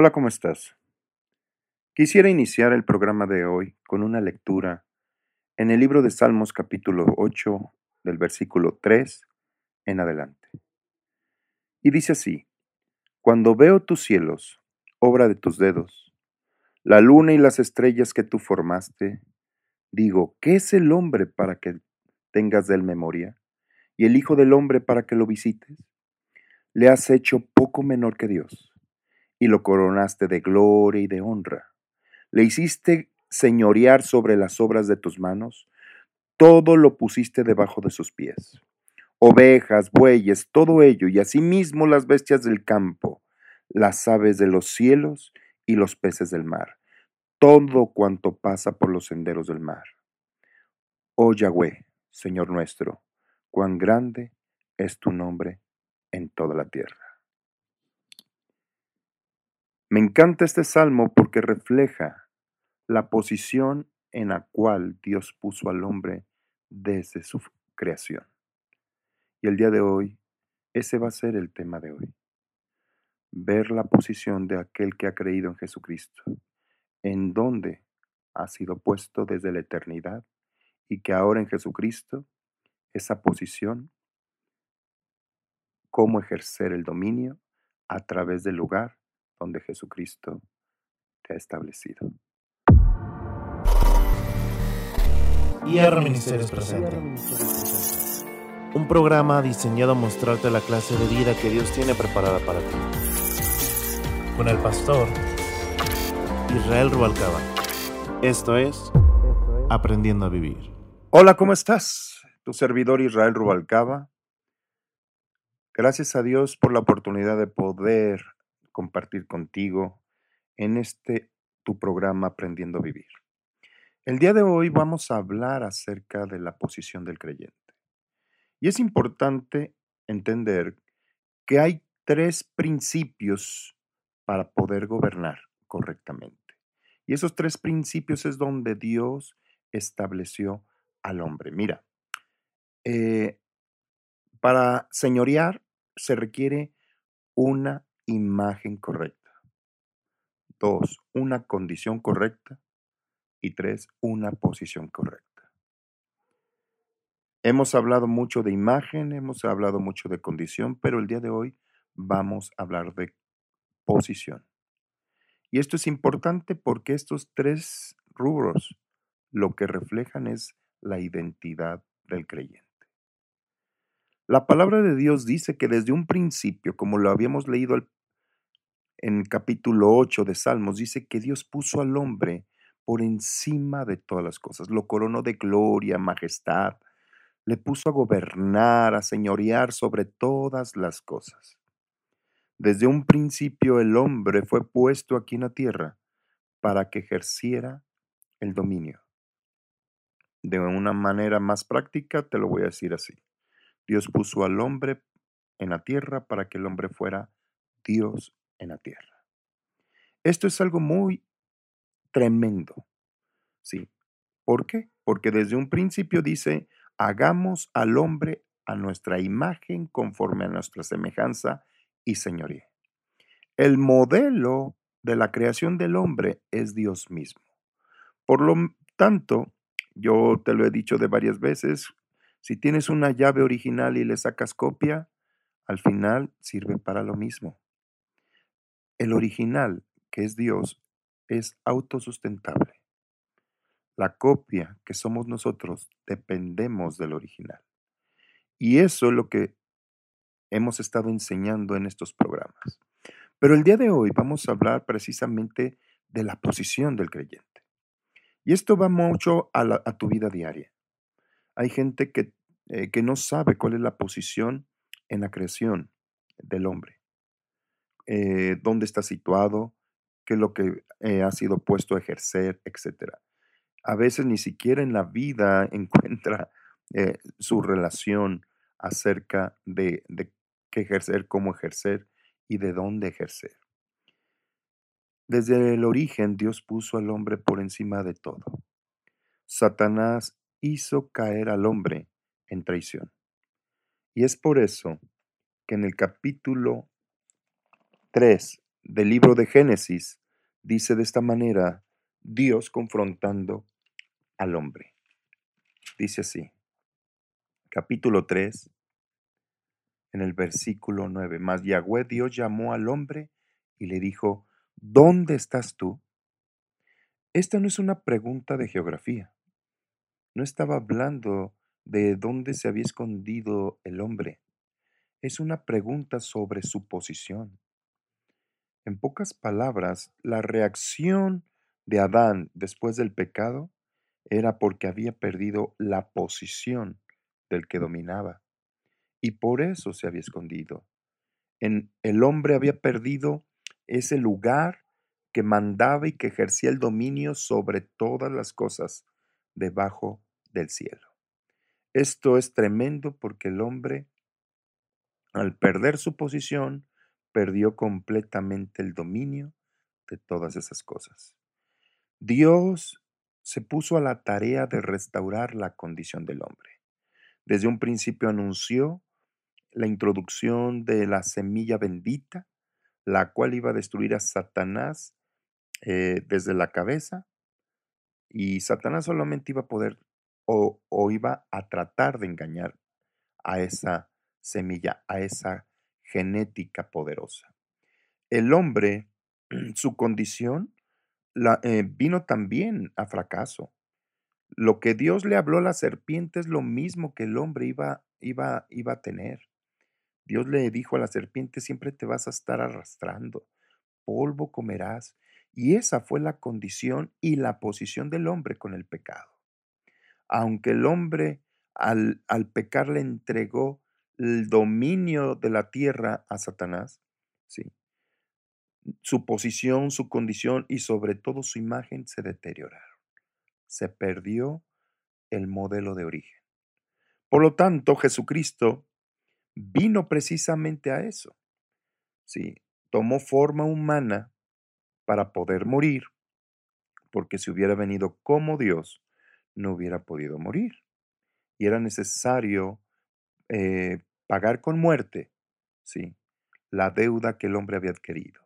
Hola, ¿cómo estás? Quisiera iniciar el programa de hoy con una lectura en el libro de Salmos capítulo 8 del versículo 3 en adelante. Y dice así, Cuando veo tus cielos, obra de tus dedos, la luna y las estrellas que tú formaste, digo, ¿qué es el hombre para que tengas de él memoria? ¿Y el Hijo del hombre para que lo visites? Le has hecho poco menor que Dios, y lo coronaste de gloria y de honra. Le hiciste señorear sobre las obras de tus manos, todo lo pusiste debajo de sus pies. Ovejas, bueyes, todo ello, y asimismo las bestias del campo, las aves de los cielos y los peces del mar, todo cuanto pasa por los senderos del mar. Oh Yahweh, Señor nuestro, cuán grande es tu nombre en toda la tierra. Me encanta este salmo porque refleja la posición en la cual Dios puso al hombre desde su creación. Y el día de hoy, ese va a ser el tema de hoy. Ver la posición de aquel que ha creído en Jesucristo, en donde ha sido puesto desde la eternidad y que ahora en Jesucristo esa posición, cómo ejercer el dominio a través del lugar donde Jesucristo te ha establecido. IR Ministerios presente. Un programa diseñado a mostrarte la clase de vida que Dios tiene preparada para ti. Con el pastor Israel Rubalcaba. Esto es Aprendiendo a Vivir. Hola, ¿cómo estás? Tu servidor Israel Rubalcaba. Gracias a Dios por la oportunidad de poder compartir contigo en este tu programa Aprendiendo a Vivir. El día de hoy vamos a hablar acerca de la posición del creyente. Y es importante entender que hay tres principios para poder gobernar correctamente. Y esos tres principios es donde Dios estableció al hombre. Mira, eh, para señorear se requiere una imagen correcta. Dos, una condición correcta y tres, una posición correcta. Hemos hablado mucho de imagen, hemos hablado mucho de condición, pero el día de hoy vamos a hablar de posición. Y esto es importante porque estos tres rubros lo que reflejan es la identidad del creyente. La palabra de Dios dice que desde un principio, como lo habíamos leído en el capítulo 8 de Salmos, dice que Dios puso al hombre por encima de todas las cosas. Lo coronó de gloria, majestad. Le puso a gobernar, a señorear sobre todas las cosas. Desde un principio el hombre fue puesto aquí en la tierra para que ejerciera el dominio. De una manera más práctica te lo voy a decir así. Dios puso al hombre en la tierra para que el hombre fuera Dios en la tierra. Esto es algo muy tremendo. ¿Sí? ¿Por qué? Porque desde un principio dice, hagamos al hombre a nuestra imagen conforme a nuestra semejanza y señoría. El modelo de la creación del hombre es Dios mismo. Por lo tanto, yo te lo he dicho de varias veces, si tienes una llave original y le sacas copia, al final sirve para lo mismo. El original, que es Dios, es autosustentable. La copia que somos nosotros dependemos del original. Y eso es lo que hemos estado enseñando en estos programas. Pero el día de hoy vamos a hablar precisamente de la posición del creyente. Y esto va mucho a, tu vida diaria. Hay gente que, eh, que, no sabe cuál es la posición en la creación del hombre, eh, dónde está situado, qué es lo que eh, ha sido puesto a ejercer, etc. A veces ni siquiera en la vida encuentra eh, su relación acerca de, de qué ejercer, cómo ejercer y de dónde ejercer. Desde el origen Dios puso al hombre por encima de todo. Satanás hizo caer al hombre en traición. Y es por eso que en el capítulo 3 del libro de Génesis dice de esta manera, Dios confrontando al hombre. Dice así, capítulo 3, en el versículo 9, mas Yahweh Dios llamó al hombre y le dijo, ¿dónde estás tú? Esta no es una pregunta de geografía. No estaba hablando de dónde se había escondido el hombre. Es una pregunta sobre su posición. En pocas palabras, la reacción de Adán después del pecado era porque había perdido la posición del que dominaba y por eso se había escondido. En el hombre había perdido ese lugar que mandaba y que ejercía el dominio sobre todas las cosas debajo del cielo. Esto es tremendo porque el hombre, al perder su posición, perdió completamente el dominio de todas esas cosas. Dios se puso a la tarea de restaurar la condición del hombre. Desde un principio anunció la introducción de la semilla bendita, la cual iba a destruir a Satanás eh, desde la cabeza, y Satanás solamente iba a poder o, o iba a tratar de engañar a esa semilla, a esa genética poderosa. El hombre, su condición, la, eh, vino también a fracaso. Lo que Dios le habló a la serpiente es lo mismo que el hombre iba, iba, iba a tener. Dios le dijo a la serpiente, siempre te vas a estar arrastrando, polvo comerás. Y esa fue la condición y la posición del hombre con el pecado. Aunque el hombre al, al pecar le entregó el dominio de la tierra a Satanás, ¿sí? su posición, su condición y sobre todo su imagen se deterioraron. Se perdió el modelo de origen. Por lo tanto, Jesucristo vino precisamente a eso. Sí, tomó forma humana para poder morir, porque si hubiera venido como Dios, no hubiera podido morir. Y era necesario eh, pagar con muerte, sí, la deuda que el hombre había adquirido.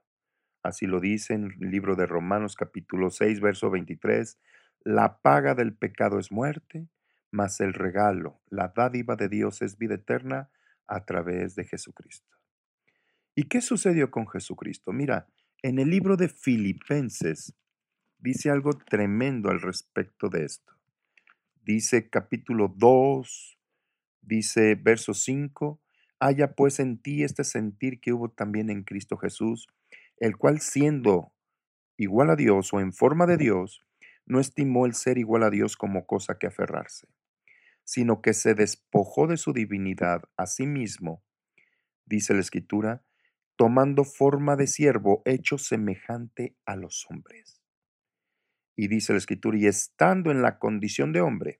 Así lo dice en el libro de Romanos capítulo 6, verso 23, la paga del pecado es muerte, mas el regalo, la dádiva de Dios es vida eterna a través de Jesucristo. ¿Y qué sucedió con Jesucristo? Mira, en el libro de Filipenses dice algo tremendo al respecto de esto. Dice capítulo 2, Dice verso 5, haya pues en ti este sentir que hubo también en Cristo Jesús, el cual siendo igual a Dios o en forma de Dios, no estimó el ser igual a Dios como cosa que aferrarse, sino que se despojó de su divinidad a sí mismo, dice la Escritura, tomando forma de siervo hecho semejante a los hombres. Y dice la Escritura, y estando en la condición de hombre,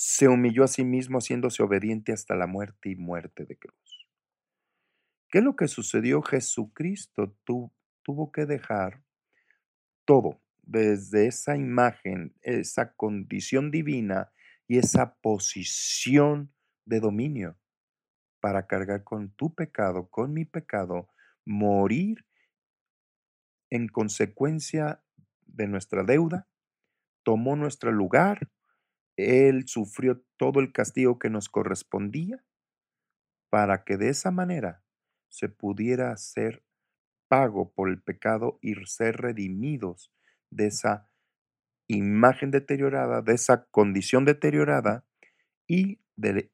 se humilló a sí mismo haciéndose obediente hasta la muerte y muerte de cruz. ¿Qué es lo que sucedió? Jesucristo tuvo que dejar todo, desde esa imagen, esa condición divina y esa posición de dominio para cargar con tu pecado, con mi pecado, morir en consecuencia de nuestra deuda, tomó nuestro lugar él sufrió todo el castigo que nos correspondía para que de esa manera se pudiera hacer pago por el pecado y ser redimidos de esa imagen deteriorada, de esa condición deteriorada y, de,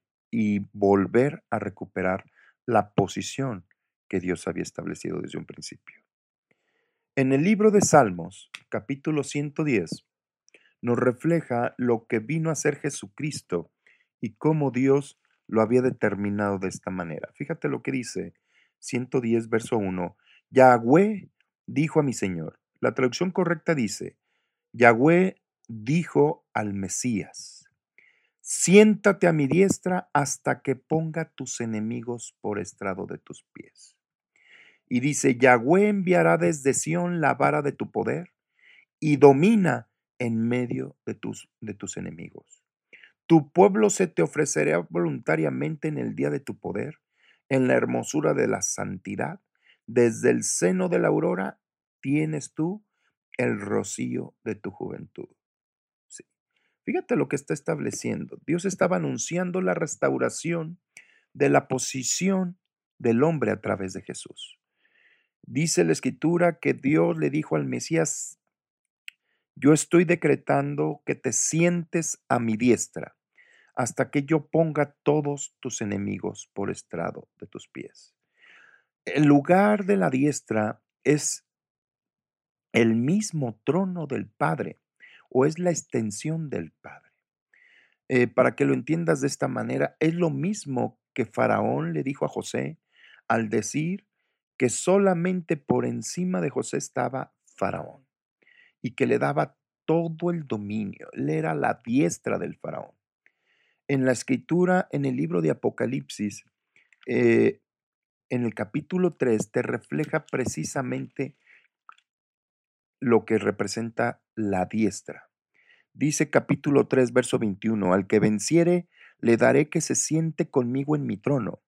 volver a recuperar la posición que Dios había establecido desde un principio. En el libro de Salmos, capítulo 110, nos refleja lo que vino a ser Jesucristo y cómo Dios lo había determinado de esta manera. Fíjate lo que dice 110, verso 1. Yahweh dijo a mi Señor. La traducción correcta dice, Yahweh dijo al Mesías, siéntate a mi diestra hasta que ponga tus enemigos por estrado de tus pies. Y dice, Yahweh enviará desde Sión la vara de tu poder y domina en medio de tus, de tus enemigos. Tu pueblo se te ofrecerá voluntariamente en el día de tu poder, en la hermosura de la santidad. Desde el seno de la aurora tienes tú el rocío de tu juventud. Sí. Fíjate lo que está estableciendo. Dios estaba anunciando la restauración de la posición del hombre a través de Jesús. Dice la escritura que Dios le dijo al Mesías, yo estoy decretando que te sientes a mi diestra hasta que yo ponga todos tus enemigos por estrado de tus pies. El lugar de la diestra es el mismo trono del Padre o es la extensión del Padre. Eh, para que lo entiendas de esta manera, es lo mismo que Faraón le dijo a José al decir que solamente por encima de José estaba Faraón y que le daba todo el dominio. Él era la diestra del Faraón. En la escritura, en el libro de Apocalipsis, eh, en el capítulo 3, te refleja precisamente lo que representa la diestra. Dice capítulo 3, verso 21, al que venciere, le daré que se siente conmigo en mi trono,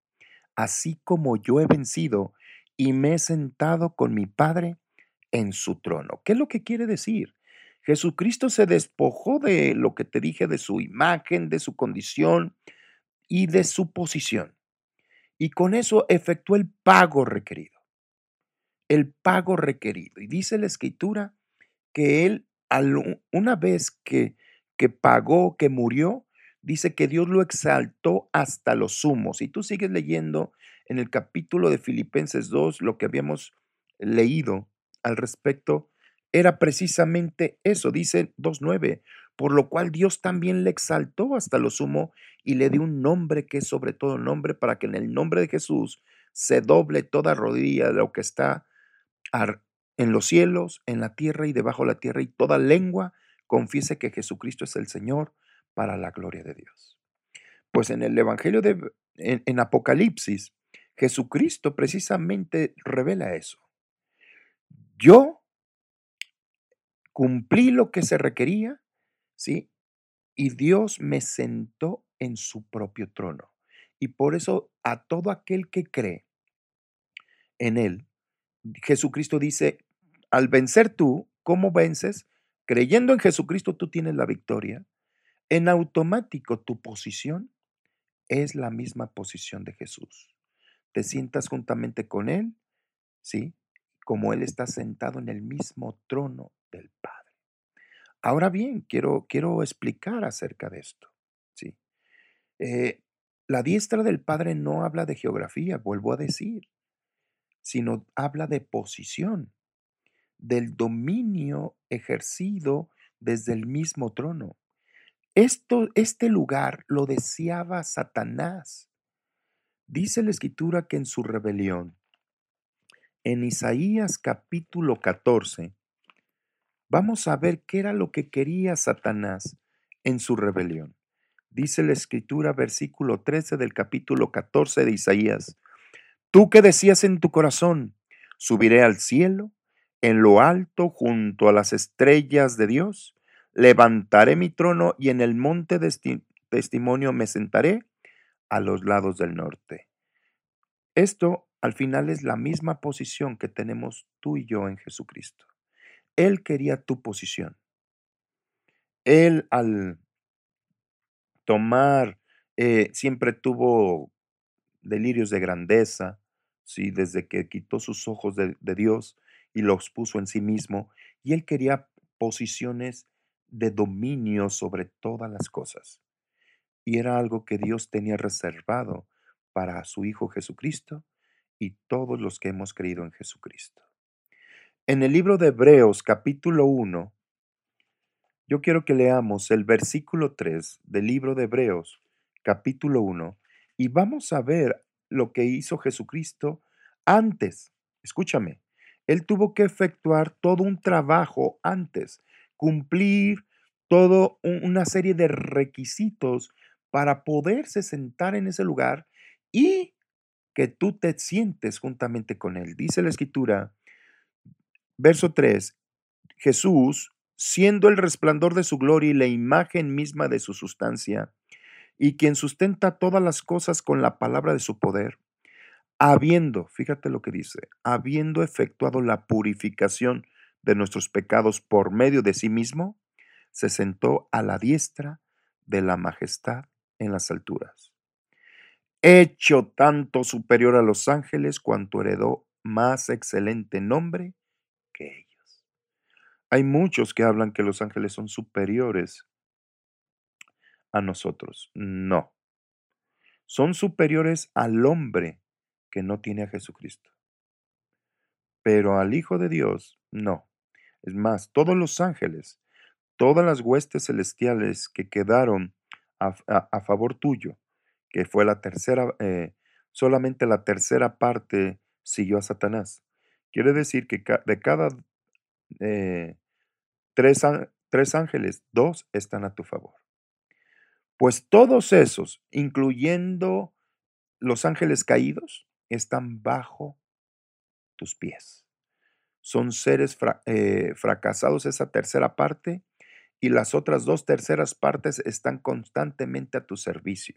así como yo he vencido y me he sentado con mi Padre en su trono. ¿Qué es lo que quiere decir? Jesucristo se despojó de lo que te dije, de su imagen, de su condición y de su posición. Y con eso efectuó el pago requerido. El pago requerido. Y dice la escritura que él, una vez que, que pagó, que murió, dice que Dios lo exaltó hasta los sumos. Y tú sigues leyendo en el capítulo de Filipenses 2 lo que habíamos leído al respecto, era precisamente eso, dice 2.9, por lo cual Dios también le exaltó hasta lo sumo y le dio un nombre que es sobre todo nombre para que en el nombre de Jesús se doble toda rodilla de lo que está en los cielos, en la tierra y debajo de la tierra y toda lengua confiese que Jesucristo es el Señor para la gloria de Dios. Pues en el Evangelio de en Apocalipsis Jesucristo precisamente revela eso. Yo cumplí lo que se requería, ¿sí? Y Dios me sentó en su propio trono. Y por eso a todo aquel que cree en Él, Jesucristo dice, al vencer tú, ¿cómo vences? Creyendo en Jesucristo tú tienes la victoria. En automático tu posición es la misma posición de Jesús te sientas juntamente con Él, ¿sí? Como Él está sentado en el mismo trono del Padre. Ahora bien, quiero, quiero explicar acerca de esto, ¿sí? Eh, la diestra del Padre no habla de geografía, vuelvo a decir, sino habla de posición, del dominio ejercido desde el mismo trono. Esto, este lugar lo deseaba Satanás Dice la escritura que en su rebelión, en Isaías capítulo 14, vamos a ver qué era lo que quería Satanás en su rebelión. Dice la escritura, versículo 13 del capítulo 14 de Isaías, tú que decías en tu corazón, subiré al cielo, en lo alto, junto a las estrellas de Dios, levantaré mi trono y en el monte de testimonio me sentaré a los lados del norte. Esto al final es la misma posición que tenemos tú y yo en Jesucristo. Él quería tu posición. Él al tomar, eh, siempre tuvo delirios de grandeza, ¿sí? desde que quitó sus ojos de, de Dios y los puso en sí mismo, y él quería posiciones de dominio sobre todas las cosas y era algo que Dios tenía reservado para su Hijo Jesucristo y todos los que hemos creído en Jesucristo. En el libro de Hebreos capítulo 1, yo quiero que leamos el versículo 3 del libro de Hebreos capítulo 1 y vamos a ver lo que hizo Jesucristo antes. Escúchame, Él tuvo que efectuar todo un trabajo antes, cumplir toda una serie de requisitos para poderse sentar en ese lugar y que tú te sientes juntamente con Él. Dice la escritura, verso 3, Jesús, siendo el resplandor de su gloria y la imagen misma de su sustancia, y quien sustenta todas las cosas con la palabra de su poder, habiendo, fíjate lo que dice, habiendo efectuado la purificación de nuestros pecados por medio de sí mismo, se sentó a la diestra de la majestad en las alturas. Hecho tanto superior a los ángeles cuanto heredó más excelente nombre que ellos. Hay muchos que hablan que los ángeles son superiores a nosotros. No. Son superiores al hombre que no tiene a Jesucristo. Pero al Hijo de Dios, no. Es más, todos los ángeles, todas las huestes celestiales que quedaron a, favor tuyo, que fue la tercera, eh, solamente la tercera parte siguió a Satanás. Quiere decir que de cada eh, tres, tres ángeles, dos están a tu favor. Pues todos esos, incluyendo los ángeles caídos, están bajo tus pies. Son seres eh, fracasados esa tercera parte y las otras dos terceras partes están constantemente a tu servicio.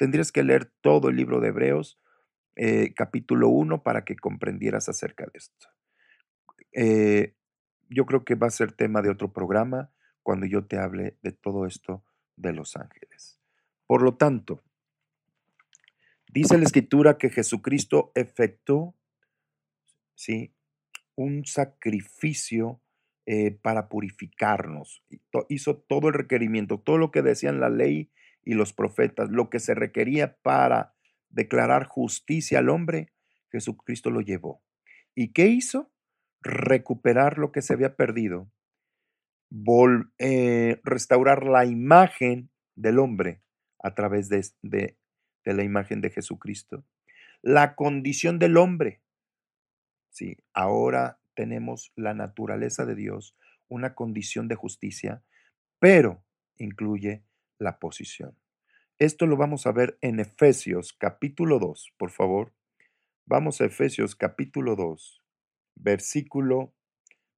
Tendrías que leer todo el libro de Hebreos, eh, capítulo 1, para que comprendieras acerca de esto. Eh, yo creo que va a ser tema de otro programa cuando yo te hable de todo esto de los ángeles. Por lo tanto, dice la escritura que Jesucristo efectuó ¿sí? un sacrificio eh, para purificarnos. Hizo todo el requerimiento, todo lo que decían la ley y los profetas, lo que se requería para declarar justicia al hombre, Jesucristo lo llevó. ¿Y qué hizo? Recuperar lo que se había perdido, eh, restaurar la imagen del hombre a través de, de la imagen de Jesucristo. La condición del hombre. Sí, ahora tenemos la naturaleza de Dios, una condición de justicia, pero incluye la posición. Esto lo vamos a ver en Efesios capítulo 2, por favor. Vamos a Efesios capítulo 2, versículo,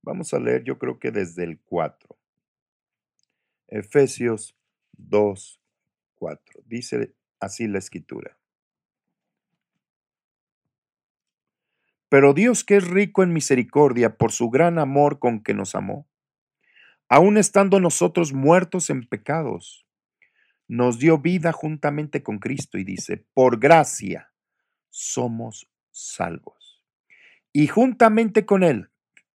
vamos a leer yo creo que desde el 4. Efesios 2, 4. Dice así la escritura. Pero Dios que es rico en misericordia por su gran amor con que nos amó, aun estando nosotros muertos en pecados, nos dio vida juntamente con Cristo y dice, por gracia somos salvos. Y juntamente con Él,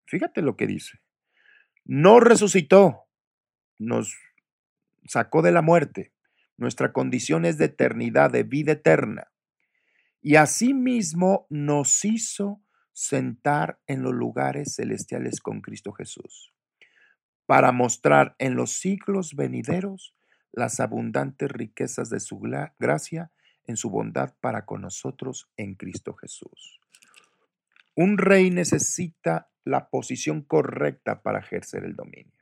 fíjate lo que dice, no resucitó, nos sacó de la muerte. Nuestra condición es de eternidad, de vida eterna. Y asimismo nos hizo sentar en los lugares celestiales con Cristo Jesús, para mostrar en los siglos venideros las abundantes riquezas de su gracia en su bondad para con nosotros en Cristo Jesús. Un rey necesita la posición correcta para ejercer el dominio.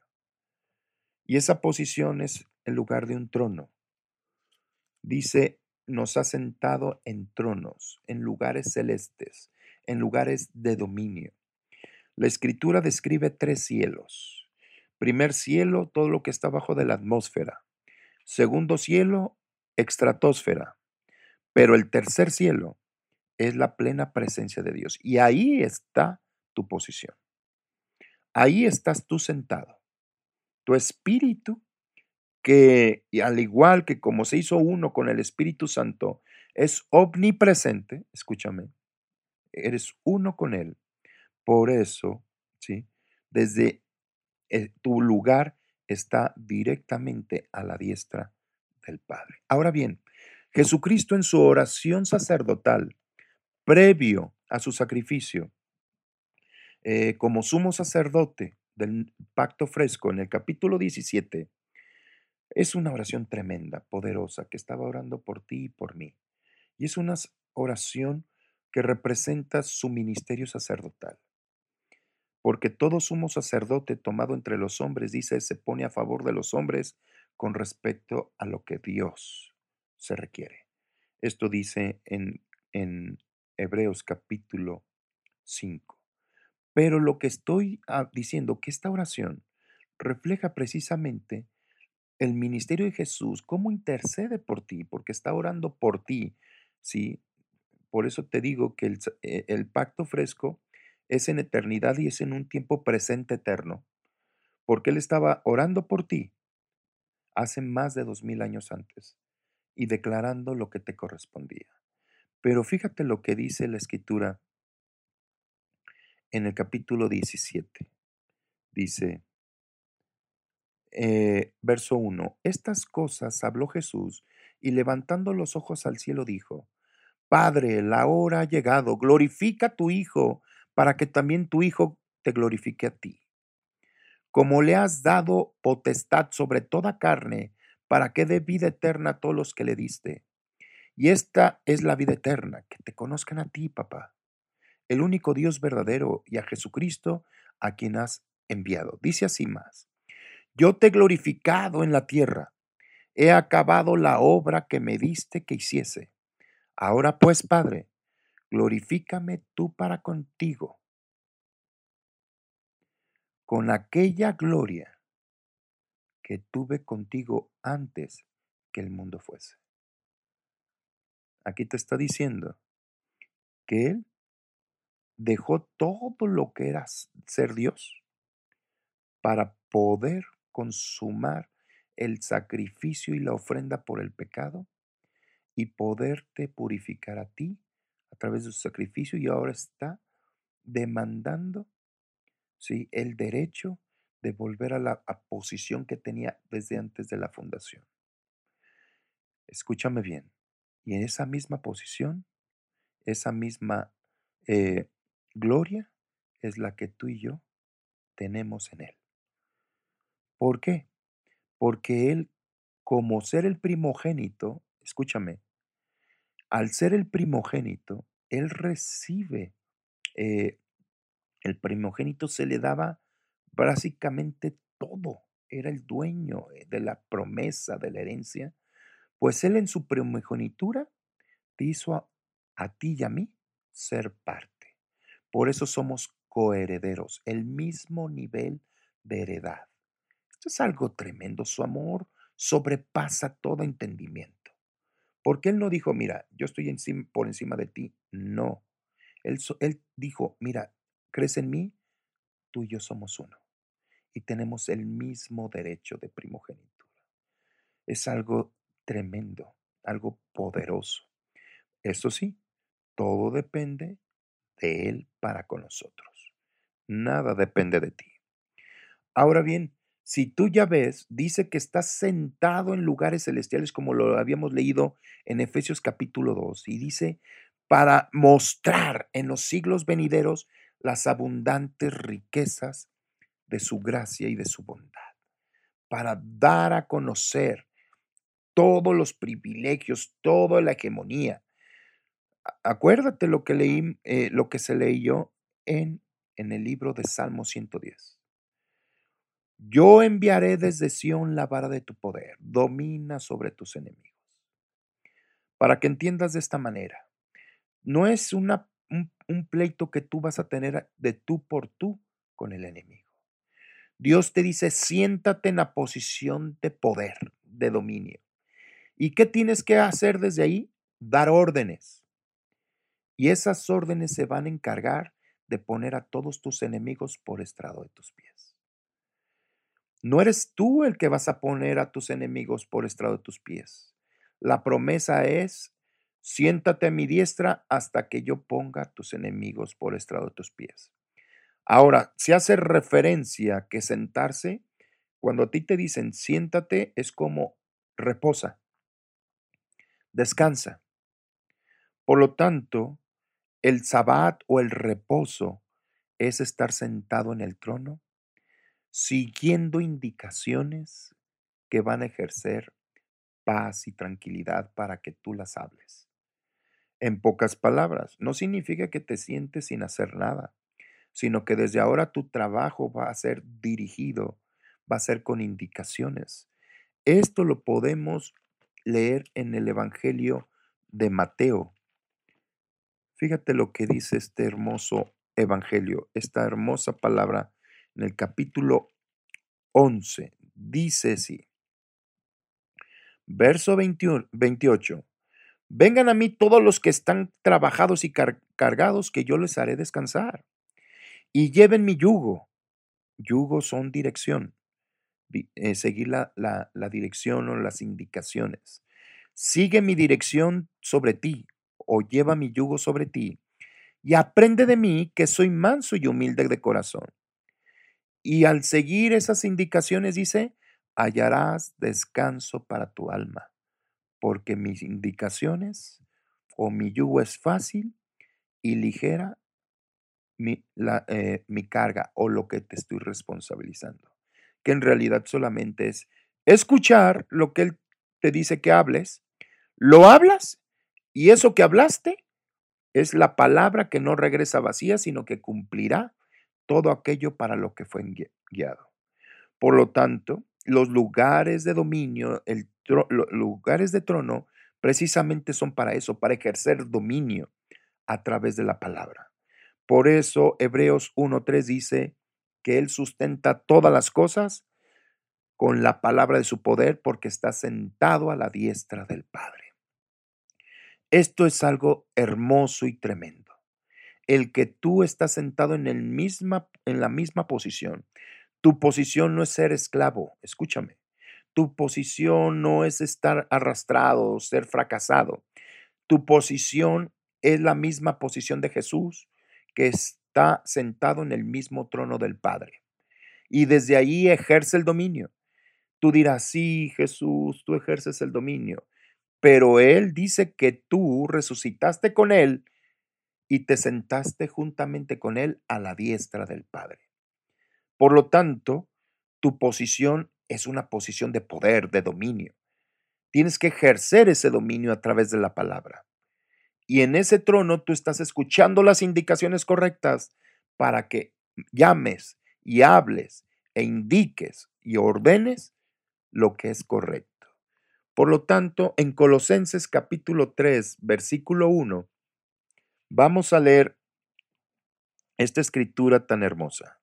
Y esa posición es el lugar de un trono. Dice, nos ha sentado en tronos, en lugares celestes, en lugares de dominio. La escritura describe tres cielos. Primer cielo, todo lo que está bajo de la atmósfera. Segundo cielo, extratosfera. Pero el tercer cielo es la plena presencia de Dios. Y ahí está tu posición. Ahí estás tú sentado. Tu espíritu, que al igual que como se hizo uno con el Espíritu Santo, es omnipresente, escúchame, eres uno con Él. Por eso, ¿sí? Desde eh, tu lugar está directamente a la diestra del Padre. Ahora bien, Jesucristo en su oración sacerdotal, previo a su sacrificio, eh, como sumo sacerdote del pacto fresco en el capítulo 17, es una oración tremenda, poderosa, que estaba orando por ti y por mí. Y es una oración que representa su ministerio sacerdotal. Porque todo sumo sacerdote tomado entre los hombres, dice, se pone a favor de los hombres con respecto a lo que Dios se requiere. Esto dice en, en Hebreos capítulo 5. Pero lo que estoy ah, diciendo, que esta oración refleja precisamente el ministerio de Jesús, cómo intercede por ti, porque está orando por ti, ¿sí? Por eso te digo que el, el pacto fresco es en eternidad y es en un tiempo presente eterno, porque Él estaba orando por ti hace más de dos mil años antes y declarando lo que te correspondía. Pero fíjate lo que dice la escritura en el capítulo 17. Dice, eh, verso 1, estas cosas habló Jesús y levantando los ojos al cielo dijo, Padre, la hora ha llegado, glorifica a tu Hijo, para que también tu Hijo te glorifique a ti. Como le has dado potestad sobre toda carne, para que dé vida eterna a todos los que le diste. Y esta es la vida eterna, que te conozcan a ti, papá, el único Dios verdadero, y a Jesucristo, a quien has enviado. Dice así más, yo te he glorificado en la tierra, he acabado la obra que me diste que hiciese. Ahora pues, Padre, glorifícame tú para contigo, con aquella gloria que tuve contigo antes que el mundo fuese. Aquí te está diciendo que Él dejó todo lo que era ser Dios para poder consumar el sacrificio y la ofrenda por el pecado y poderte purificar a ti a través de su sacrificio y ahora está demandando ¿sí? el derecho de volver a la posición que tenía desde antes de la fundación. Escúchame bien, y en esa misma posición, esa misma eh, gloria es la que tú y yo tenemos en Él. ¿Por qué? Porque Él, como ser el primogénito, escúchame, al ser el primogénito, él recibe, eh, el primogénito se le daba básicamente todo, era el dueño eh, de la promesa, de la herencia, pues él en su primogenitura te hizo a, a ti y a mí ser parte. Por eso somos coherederos, el mismo nivel de heredad. Esto es algo tremendo, su amor sobrepasa todo entendimiento. Porque él no dijo, mira, yo estoy por encima de ti. No. Él, él dijo, mira, crees en mí, tú y yo somos uno. Y tenemos el mismo derecho de primogenitura. Es algo tremendo, algo poderoso. Eso sí, todo depende de Él para con nosotros. Nada depende de ti. Ahora bien, si tú ya ves, dice que estás sentado en lugares celestiales, como lo habíamos leído en Efesios capítulo 2, y dice, para mostrar en los siglos venideros las abundantes riquezas de su gracia y de su bondad, para dar a conocer todos los privilegios, toda la hegemonía. Acuérdate lo que leí, eh, lo que se leyó en, en el libro de Salmo 110. Yo enviaré desde Sión la vara de tu poder, domina sobre tus enemigos. Para que entiendas de esta manera, no es un, un pleito que tú vas a tener de tú por tú con el enemigo. Dios te dice, siéntate en la posición de poder, de dominio. ¿Y qué tienes que hacer desde ahí? Dar órdenes. Y esas órdenes se van a encargar de poner a todos tus enemigos por estrado de tus pies. No eres tú el que vas a poner a tus enemigos por estrado de tus pies. La promesa es, siéntate a mi diestra hasta que yo ponga a tus enemigos por estrado de tus pies. Ahora, se hace referencia que sentarse, cuando a ti te dicen siéntate, es como reposa, descansa. Por lo tanto, el sabbat o el reposo es estar sentado en el trono siguiendo indicaciones que van a ejercer paz y tranquilidad para que tú las hables. En pocas palabras, no significa que te sientes sin hacer nada, sino que desde ahora tu trabajo va a ser dirigido, va a ser con indicaciones. Esto lo podemos leer en el Evangelio de Mateo. Fíjate lo que dice este hermoso Evangelio, esta hermosa palabra en el capítulo 11. Dice así. Verso 28. Vengan a mí todos los que están trabajados y cargados, que yo les haré descansar. Y lleven mi yugo. Yugo son dirección. Eh, seguir la, la dirección o las indicaciones. Sigue mi dirección sobre ti o lleva mi yugo sobre ti y aprende de mí que soy manso y humilde de corazón. Y al seguir esas indicaciones dice, hallarás descanso para tu alma porque mis indicaciones o mi yugo es fácil y ligera mi, eh, mi carga o lo que te estoy responsabilizando. Que en realidad solamente es escuchar lo que Él te dice que hables, lo hablas y eso que hablaste es la palabra que no regresa vacía, sino que cumplirá todo aquello para lo que fue guiado. Por lo tanto, los lugares de dominio, los lugares de trono, precisamente son para eso, para ejercer dominio a través de la palabra. Por eso Hebreos 1.3 dice que Él sustenta todas las cosas con la palabra de su poder porque está sentado a la diestra del Padre. Esto es algo hermoso y tremendo. El que tú estás sentado en, el misma, en la misma posición. Tu posición no es ser esclavo, escúchame. Tu posición no es estar arrastrado o ser fracasado. Tu posición es la misma posición de Jesús, que está sentado en el mismo trono del Padre. Y desde ahí ejerce el dominio. Tú dirás, sí, Jesús, tú ejerces el dominio. Pero Él dice que tú resucitaste con Él y te sentaste juntamente con Él a la diestra del Padre. Por lo tanto, tu posición es una posición de poder, de dominio. Tienes que ejercer ese dominio a través de la palabra. Y en ese trono tú estás escuchando las indicaciones correctas para que llames y hables e indiques y ordenes lo que es correcto. Por lo tanto, en Colosenses capítulo 3, versículo 1, vamos a leer esta escritura tan hermosa.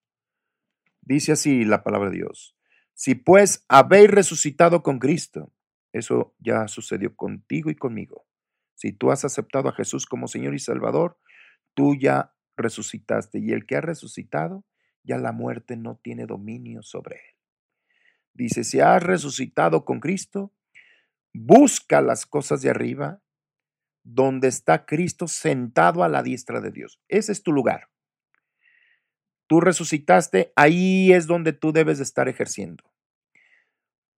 Dice así la palabra de Dios. Si pues habéis resucitado con Cristo, eso ya sucedió contigo y conmigo. Si tú has aceptado a Jesús como Señor y Salvador, tú ya resucitaste y el que ha resucitado, ya la muerte no tiene dominio sobre él. Dice, si has resucitado con Cristo, busca las cosas de arriba, donde está Cristo sentado a la diestra de Dios. Ese es tu lugar tú resucitaste, ahí es donde tú debes de estar ejerciendo.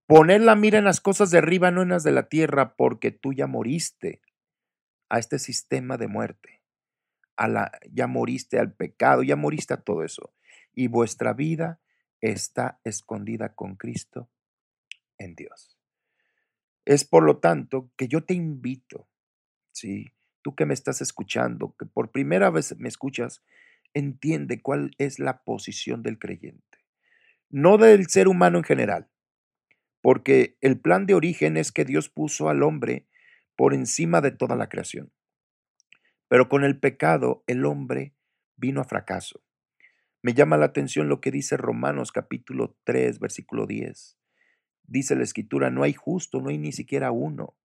Poner la mira en las cosas de arriba, no en las de la tierra, porque tú ya moriste a este sistema de muerte. A la, ya moriste al pecado, ya moriste a todo eso. Y vuestra vida está escondida con Cristo en Dios. Es por lo tanto que yo te invito, ¿sí? tú que me estás escuchando, que por primera vez me escuchas, entiende cuál es la posición del creyente, no del ser humano en general, porque el plan de origen es que Dios puso al hombre por encima de toda la creación. Pero con el pecado el hombre vino a fracaso. Me llama la atención lo que dice Romanos capítulo 3, versículo 10. Dice la escritura, no hay justo, no hay ni siquiera uno.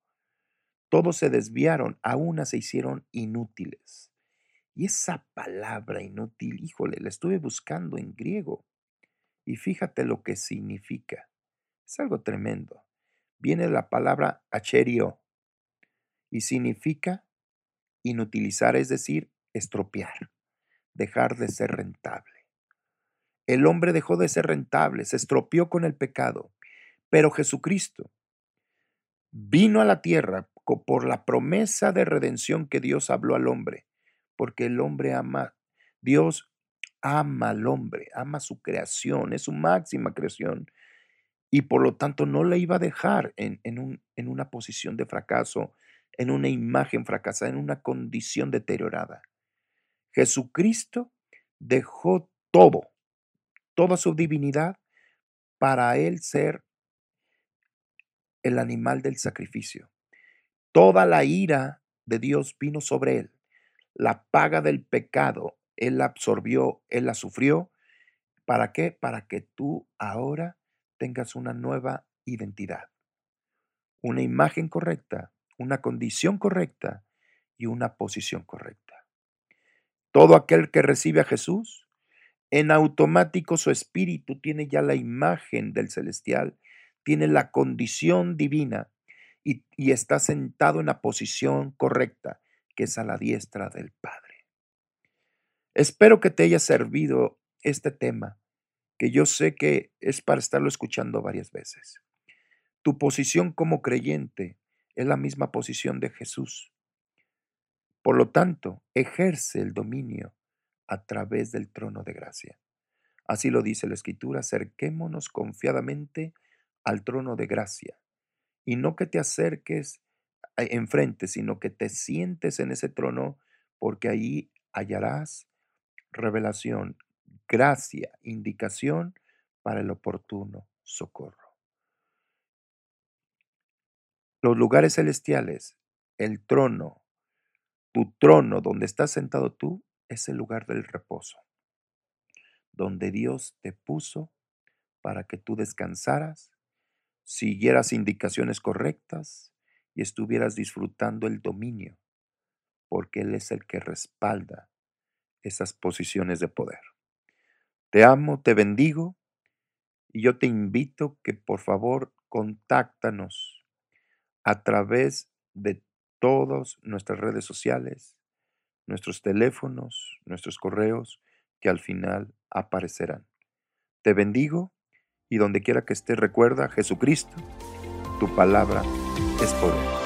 Todos se desviaron, a una se hicieron inútiles. Y esa palabra inútil, híjole, la estuve buscando en griego. Y fíjate lo que significa. Es algo tremendo. Viene la palabra acherio y significa inutilizar, es decir, estropear, dejar de ser rentable. El hombre dejó de ser rentable, se estropeó con el pecado, pero Jesucristo vino a la tierra por la promesa de redención que Dios habló al hombre porque el hombre ama, Dios ama al hombre, ama su creación, es su máxima creación, y por lo tanto no le iba a dejar en, un, en una posición de fracaso, en una imagen fracasada, en una condición deteriorada. Jesucristo dejó todo, toda su divinidad, para él ser el animal del sacrificio. Toda la ira de Dios vino sobre él. La paga del pecado, Él la absorbió, Él la sufrió. ¿Para qué? Para que tú ahora tengas una nueva identidad, una imagen correcta, una condición correcta y una posición correcta. Todo aquel que recibe a Jesús, en automático su espíritu tiene ya la imagen del celestial, tiene la condición divina y, está sentado en la posición correcta, que es a la diestra del Padre. Espero que te haya servido este tema, que yo sé que es para estarlo escuchando varias veces. Tu posición como creyente es la misma posición de Jesús. Por lo tanto, ejerce el dominio a través del trono de gracia. Así lo dice la Escritura, acerquémonos confiadamente al trono de gracia. Y no que te acerques eh, enfrente, sino que te sientes en ese trono, porque ahí hallarás revelación, gracia, indicación para el oportuno socorro. Los lugares celestiales, el trono, tu trono donde estás sentado tú, es el lugar del reposo, donde Dios te puso para que tú descansaras, siguieras indicaciones correctas y estuvieras disfrutando el dominio, porque Él es el que respalda esas posiciones de poder. Te amo, te bendigo y yo te invito que por favor contáctanos a través de todas nuestras redes sociales, nuestros teléfonos, nuestros correos, que al final aparecerán. Te bendigo y donde quiera que estés recuerda, Jesucristo, tu palabra es poder.